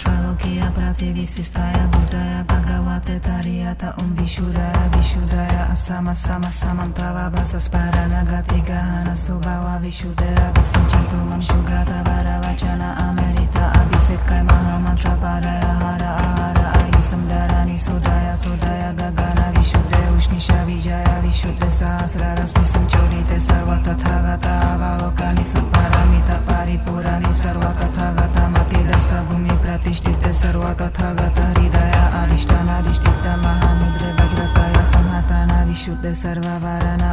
Bhagavate Tralokiya Prativisistaya Buddhaya Bhagavate Tariyata Om Vishuddhaya Vishuddhaya Asama Sama Samantava Basas Paranagati Gahana Subhava Vishuddhaya Visimchantu Mamshugata Varavachana Amerita Abhisekai Mahamantra Padaya Hara Ahara Ayusam Dharani Sodaya Sodaya Gagana Vishuddhaya ष्णिशा विजाया विशुद्ध सहस्रार रश्मि संचोलित सर्व तथागता आवावकानि सम्पानामि तारिपोराणि सर्व तथागता मतिरसा भूमिः प्रातिष्ठिते सर्व तथागता हृदाया आलिष्टानालिष्टिता महामुद्र भद्रकाला समाताना विशुद्ध सर्वा वाराणा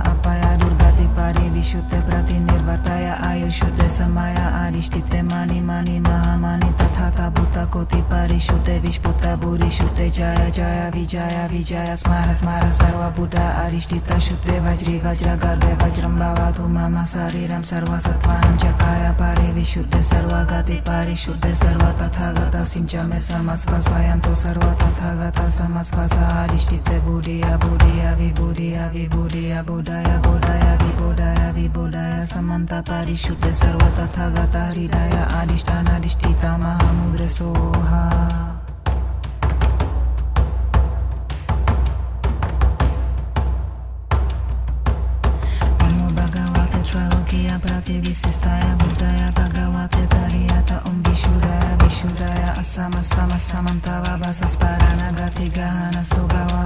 पारि विशुद्ध प्रति निर्वर्ताय आयु शुद्ध समय आरिष्टित मानि मानि, महामानि तथा ता भूत कोति पारि शुद्ध विष्पुत भूरि शुद्ध, जाया जाया, विजाया विजाया, स्मार स्मार, सर्व भूत आरिष्टित शुद्ध, वज्री, वज्र, गर्भ वज्रम भवतु मम शरीरम सर्व सत्वानं च काय विशुद्ध सर्व गति पारि शुद्ध सर्व तथा गत सिंच मे समस्पसायं तो सर्व तथा गत समस्पस आरिष्टित बुढ़िया बुढ़िया विबुढ़िया विबुढ़िया बुढ़िया बुढ़िया बोडाय विबोधाय समन्त परिशुद्ध सर्वतथा तथा हृदय रीडाया आदिष्टानाधिष्ठिता महामुद्रसोहा Sama Samantava Basas Paranagati Gahana Subhava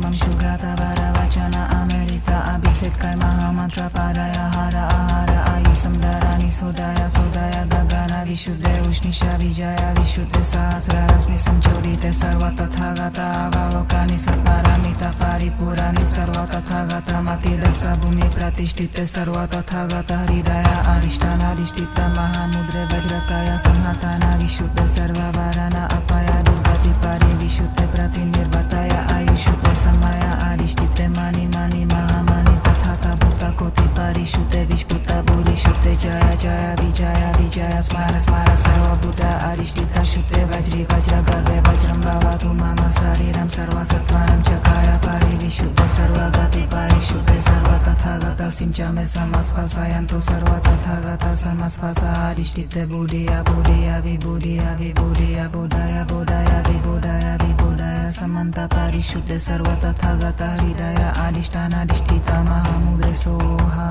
mam shugata vara vachana Amerita Abhisekai Mahamantra Padaya Hara Ahara Ayusam Dharani Sodaya Sodaya Gagana विशुद्धे उष्णिषा Vijaya विशुद्ध सहस्रा रश्मि संचोरित सर्व तथा गतावलोका निपारमिता पारिपुराणी सर्व तथा गत मतिदस भूमि प्रतिष्ठित सर्व तथा गत हृदया अधिष्ठानिष्ठित महामुद्र, वज्रकाय संहता विशुद्ध सर्ववरण अपय, दुर्गति परि, विशुद्ध प्रतिनिर्वताय आयुषुद्ध समय अधिष्ठित मणि मणि महामणि तथा कबूत कोति परिशुद्ध विश्व स्वासा आधिष्ठितः बोडेया बोडेया वि बोडेया वि बोडेया बोढाया बोढाया वि बोढाय वि बोढाय समन्ता पादिश्युत सर्व तथा गता हृडाय आधिष्ठानाधिष्ठितामहमुद्रसोहा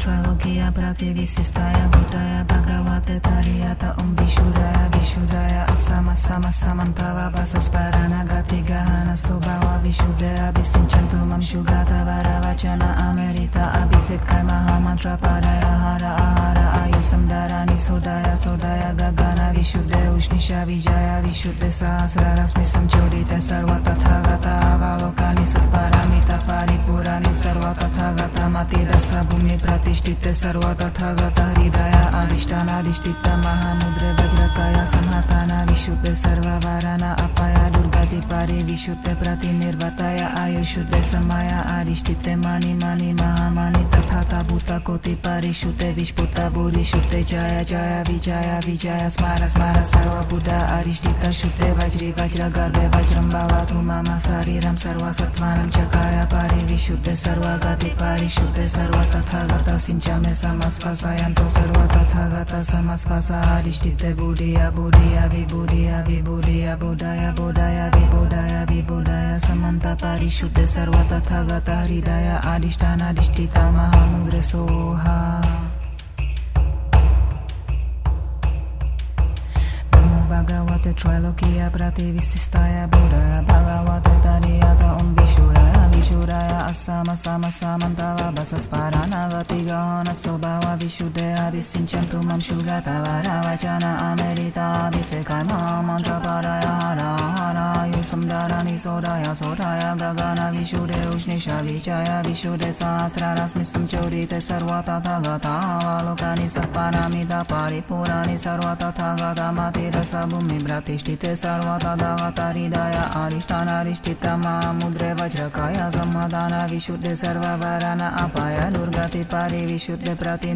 Bhagavate Tralokiya Prativisistaya Buddhaya Bhagavate Tariyata Om Vishuddhaya Vishuddhaya Asama Sama Samantava Basas Paranagati Gahana Subhava Vishuddhaya Visimchantu Mamshugata Varavachana Amerita Abhisekai Mahamantra Padaya Hara Ahara Ayusam Dharani Sodaya Sodaya Gagana Vishuddha Ushnisha Vijaya Vishuddha Sahasrarasmi Samchodite Sarva Tathagata Avalokani Saparamita Paripurani Sarva Tathagata Matila Sabhumi Pratishtite Sarva निष्ठिते सर्व तथा गत हृदय अनिष्टानाधिष्ठितं महामुद्रे भज्रताया समातानां विश्वपे सर्ववाराणाम् Apaya Durgati Pari Vishuddha Pratinirvataya Ayushuddha Samaya Adhishtite Mani Mani Mahamani Tathata Bhuta Koti Parishuddha Vishputa Buri Shuddha Jaya Jaya Vijaya Vijaya Smara Smara Sarva Buddha Adhishtita Shuddha Vajri Vajra Garbhe Vajram Bhavatu Mama Sariram Sarva Sattvanam Chakaya Pari Vishuddha Sarva Gati Pari Shuddha Sarva Tathagata Sinchame Samasvasayanto Sarva Tathagata Samasvasa Adhishtite Buddhiya Buddhiya Vibhuddhiya Vibhuddhiya Buddhaya Buddhaya Vibhuddhaya Vibhuddhaya Samanta Parishuddha Sarva Tathagata Hridaya Adhishtana Adhishtita Mahamudra Soha Namo Bhagavate Trailokiya Prativisistaya Buddhaya Bhagavate Tariyata Om Vishuraya Vishudaya Asama Sama Samantava Basasparana Gati Gahana Sobhava Vishuddhaya Visinchantu Mam Shugata Vara Vachana Amerita Visekama Mantra Paraya Hara Hara Yusam Dharani समाधान, विशुद्ध सर्वरण अपाय, दुर्गति पारी विशुद्ध प्रति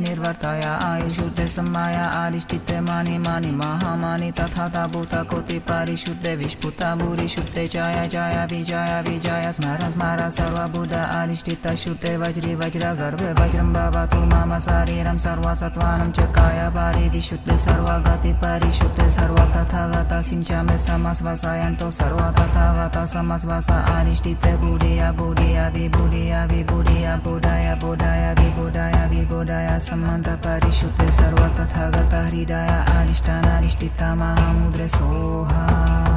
आयु शुद्ध समाय आरिष्ठित मानि मानि, महामानि, तथा तभूत कोति पारी शुद्ध विस्फुत भूरी, शुद्ध, जाय, जाया, विजय विजय, स्मर स्मर, सर्वभूत आरिष्ठित शुद्ध, वज्री, वज्र, गर्भ वज्रम भवतु मम शरीरम सर्व सत्वानं च काय पारी विशुद्ध सर्व गति पारी शुद्ध सर्व तथा गत सिंचा में समस्वसायन्तो सर्व तथा गत समस्वस आरिष्ठित भूरि बोडेया विभोडेया विभोडया बोढाया बोढाया विबोडाया विबोढाय सम्बन्तपरिशुद्धे सर्व तथा गतहृदया आनिष्ठानानिष्ठिता Soha.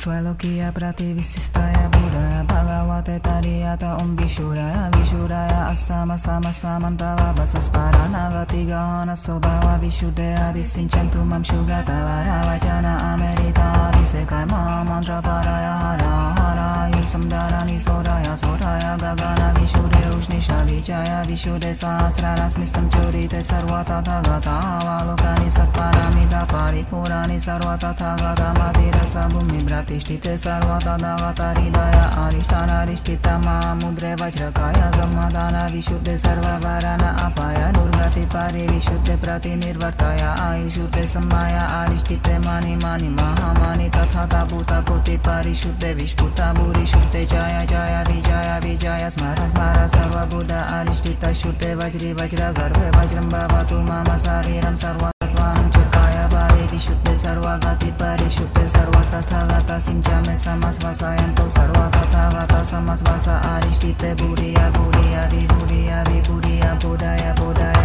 श्वलोकीय प्रतिविशिष्टाय भूराय भगवते तरियत ॐ विशूराय विशूराय असाम साम अस्साम सामसामन्त वसस्परा न गतिगानस्वभावविशुदय विसिञ्चन्तु मंशुगता रावचाना अमेरिताभिषेकर्म मन्त्रपाराय हर समदारानि सौराया सौराया गगाना विशुरे उष्णिषा विजया विशुरे सहस्रारश्मि संचोरित सर्वा तथा गता वालोकानि सत्पारामिदा पारिपुराणि सर्वा तथा गता मातिरस भूमि प्रतिष्ठित सर्वा तदा गतारिलया अनिष्ठानारिष्ठिता मा मुद्रे, वज्रकाय, संवदाना, विशुद्ध सर्ववरण अपाय नुर्गति पारि, विशुद्ध, प्रतिनिर्वर्तय, आयुषुद्ध, सम्माय आरिष्ठिते मानि मानि, महामानि, तथा तभूत कोटि परिशुद्ध, विष्पुता भूरिषु शुते जाया जाया भी जाया भी जाया स्मारा स्मारा, सर्व बुद्ध अनिष्ठित शुते, वज्र वज्र, गर्भ वज्रम बाबा, तू, मम शरीर सर्व तम चुकाया बारे सर्व, गति परिशुते सर्व, तथा, गता, सिंचा, में, समस वसायं तो सर्व, तथा, गता, समस, वसा अनिष्ठित बुढ़िया बुढ़िया भी बुढ़िया भी बुढ़िया बुढ़ाया बुढ़ाया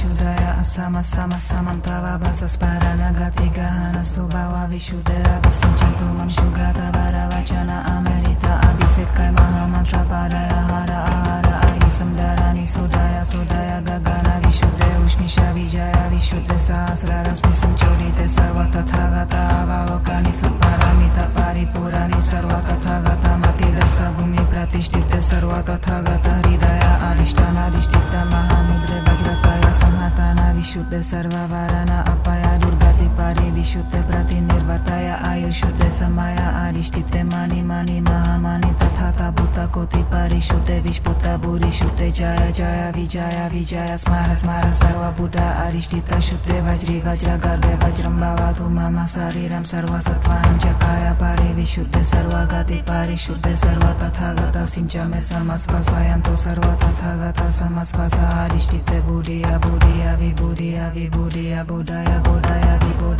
Vishudaya Asama Sama Samantava Basasparana Gati Gahana Sobhava Vishudaya Visinchantu Mam Shugata Vara Vachana Amerita Abhisekai Mahamantra Padaya Hara Ahara Ayusam Dharani Sodaya Sodaya Gagana Vishuddhe Ushnisha Vijaya Vishuddhe Sahasrarasmisam Chodite Sarva Tathagata Avalokani Satparamita Paripurani Sarva Tathagata Matila Sabhumi Pratishtite Sarva Tathagata Hridaya Varana Apaya Durgati Pari Vishuddhe Pratinirvartaya Ayushuddhe Samaya Arishtite Mani Mani Mahamani Tathata Bhuta Koti Parishuddhe Vishputa Bhuri Shuddhe Jaya Jaya Vijaya Vijaya Smara Smara Sarva Buddha Arishtita Shuddhe Vajri Vajra Garve Vajram Bhavatu Mama Sariram Sarva Satvanam Chakaya Pari Vishuddhe Sarva Gati Pari Shuddhe Sarva Tathagata Sinchame Samasvasayanto Sarva Tathagata Samasvasa Arishtite Buddhiya Buddhiya Vibhuddhiya Vibhuddhiya Buddhaya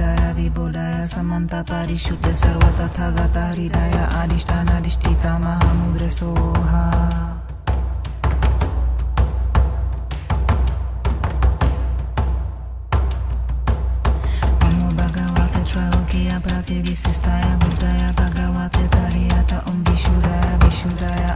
बुद्धाय विबुधाय समन्त परिशुद्ध सर्वतथगत हृदय अधिष्ठानधिष्ठिता महामुद्र Soha. प्रतिविशिष्टाय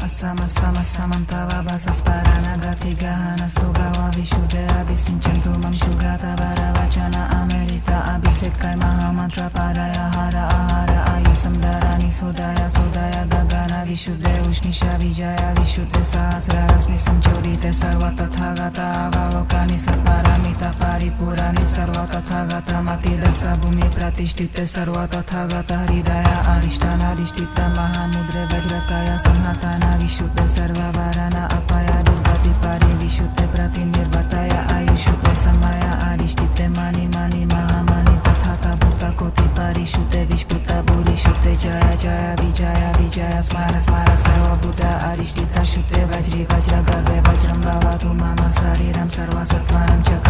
Asama Sama Samantava Basasparana Gati Gahana Sobhava Vishuddhaya Visinchantu Mam Shugata Vara Vachana Amerita Abhisekai Mahamantra Padaya Hara Ahara Ayusam Dharani Sodaya Sodaya Gagana Vishuddhe Ushnisha Vijaya Vishuddhe Sahasrarasmisam Chodite Sarva Tathagata Avalokani Satparamita Paripurani Sarva Tathagata Matila Sabhumi Pratishtite Sarva Tathagata Hridaya Arishtana Arishtita Mahamudre Vajrakaya Samhatana Sarva Varana Apaya Durgati Pari Vishuddhe Pratinirvartaya Ayushuddhe Samaya Arishtite Mani Mani Mahamani Tathata Bhuta कोटि परिशुद्धे विष्पुता भूरिशुद्धे जय जय विजय विजय स्मर स्मर सर्वभूत अरिष्टिता शुद्धे वज्रि वज्र गर्भे वज्रं भवतु मम शरीरं सर्वसत्त्वानं च परि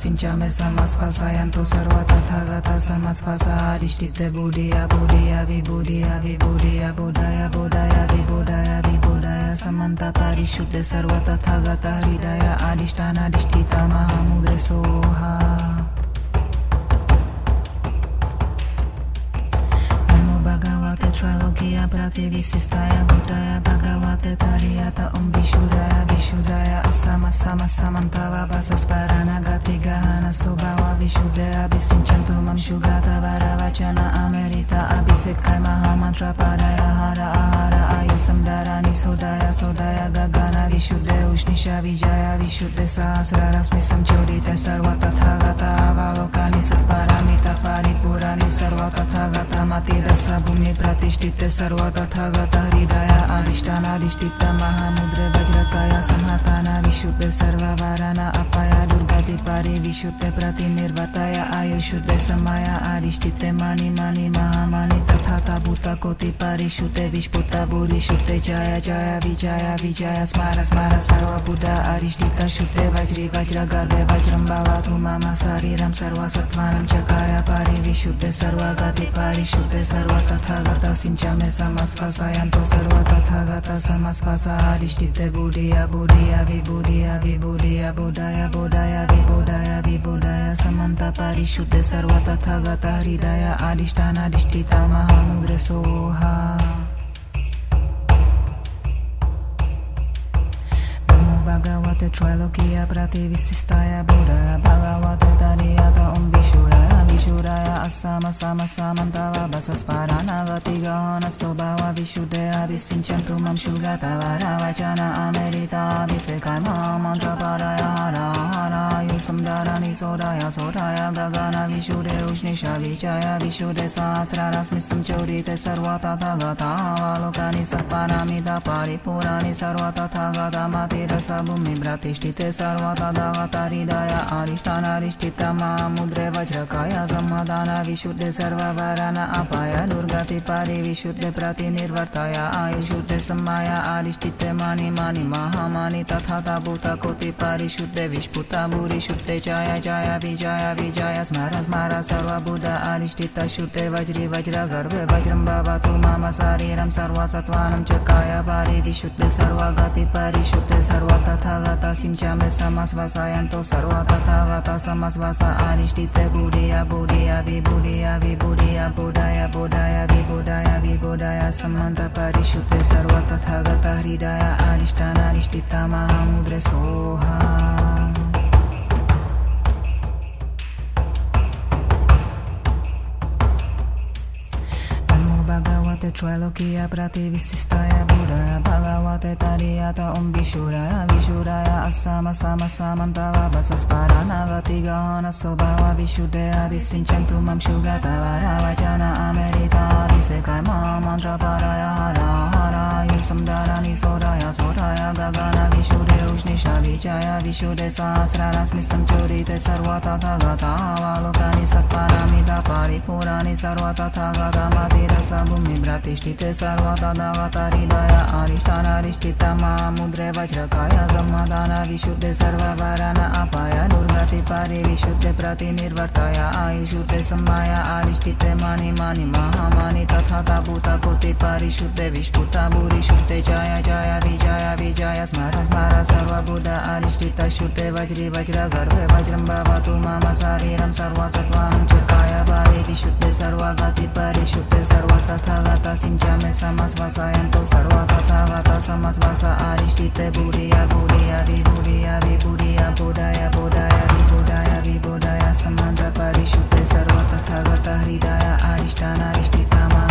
सिञ्चामै समस्पसायन्तु सर्व तथा गता समस्पसाष्टितः बोडेया बोडेया बोधय बोधय विबोधय विबोधय समन्त बोढाय वि बोढाया विबोढाय समन्ता पारिशुद्ध सर्व तथा गता हृदय आदिष्टानाधिष्ठितामहाद्रसोहा Trilokia Prativissistaya Buddhaya Bhagavate Tariyata Om Vishudaya Vishudaya Asama Sama Samantava Vasasparana Gati Gahana Sobhava Vishudaya Abhisinchantu Mam Shugata Varavachana Amerita Abhisekai Mahamantra Padaya Hara Ahara Ayusam Dharani Sodaya Sodaya Gagana Vishuddhe Ushnisha Vijaya Vishuddhe Sahasra Rasmi Samchodite Sarva Tathagata Avalokani Satparamita Paripurani Sarva Tathagata Mati Dasa Bhumi Pratishtite Sarva Tathagata Hridaya Adhishtana Adhishtita Mahamudre Vajrakaya Samhatana Vishuddhe Sarva Varana Apaya Durgati Pari Vishuddhe Prati Nirvataya Ayushuddhe Samaya Adhishtite Mani Mani Mahamani Tathata Bhuta Koti Parishuddhe Vishputa Bhurishuddhe Jaya Jaya Vijaya Vijaya Smara Smara Sarva Buddha Arishtita Shuddhe Vajri Vajra Garbhe Vajram Bhavatu Mama Sariram Sarva Sattvanam Chakaya Pari Vishuddhe Sarva Gati Parishuddhe Sarva Tathagata Sinchame Samaspasayanto Sarva Tathagata Samaspasa Arishtite Buddhiya Buddhiya Vibhuddhiya Vibhuddhiya Buddhaya Buddhaya Vibhuddhaya Vibhuddhaya Samanta Parishuddhe Sarva Tathagata Hridaya Adhishtana Adhishtita Mahamudre Soha Namo Bhagavate Trilokia Prativissistaya Buddhaya Bhagavate Tariyata Om Vishuraya Vishuraya Asama Sama Samantava Basasparana Gati Gahana Sobhava Vishuddhaya Abhisinchantu समाधान, विशुद्ध सर्वरण अपाय, दुर्गति पारि, विशुद्ध प्रति निर्वर्ताय आयुशुद्ध समाय आरिष्ठित मणि मणि महामानि तथा तभूत कोति परिशुद्ध विस्फुत भूरि शुद्ध, जाय जाय विजय विजय, स्मर स्मर सर्वभूत आरिष्ठित शुद्ध, वज्रि वज्र गर्भ वज्रम भवतु मम शरीरम सर्वसत्वानं च काय पारि विशुद्ध सर्वगति परिशुद्ध, सर्व तथा गत सिंचामे तो सर्व तथा गत समस्वस आरिष्ठित भूरि अभू Tathata Bhuta Koti Bodhaya Buddhaya Vibhuddhaya Vibhuddhaya Samanta Parishuddhe Sarva Tathagata Hridaya Arishtana Arishtita Mahamudre Soha Bhagavate Trilokia Prativissistaya Buddhaya Bhagavate Tariyata Om Vishuraya Vishuraya Asama Sama Samantava Basasparana Gati Gahana Sobhava Vishuddhe Abhisinchantu Mam Shugata Varavachana Amerita Abhisekai Mahamantra Padaya Hara Hara Yusam Dharani Sodaya Sodaya Gagana Vishuddhe Ushnisha Vijaya Vishuddhe Sahasra Rasmi Samchodite Sarva Tathagata Avalokani पुराणी सर्वतथागतमतिरसभूमि प्रतिष्ठिते सर्वतदगतहृदय अरिष्ठान अरिष्ठित मा मुद्रे वज्रकाय सम्मदान विशुद्धे सर्ववरण अपाय दुर्गति परि विशुद्धे प्रतिनिर्वर्तय आयुशुद्धे सम्माय अरिष्ठिते मणि मणि महामणि तथा तभूत कोति परिशुद्धे विष्पुत भूरिशुद्धे जय जय विजय विजय स्मर स्मर सर्वभूत अरिष्ठित शुद्धे वज्री वज्र गर्भे वज्रं भवतु मम शरीरं सर्वसत्त्वाहं च काय भारी विशुद्धे सर्वागाति परिशुद्धे सर्वतथागता सिञ्चामे समस्वसायन्तो सर्वतथागता समस्वस आरिष्ठिते भूरिया भूरिया विभूरिया बोधाया बोधाय बोधाय विबोधाय विबोधाय सम्बन्ध परिशुद्धे सर्वतथागता हृदय आरिष्ठानारिष्ठितमा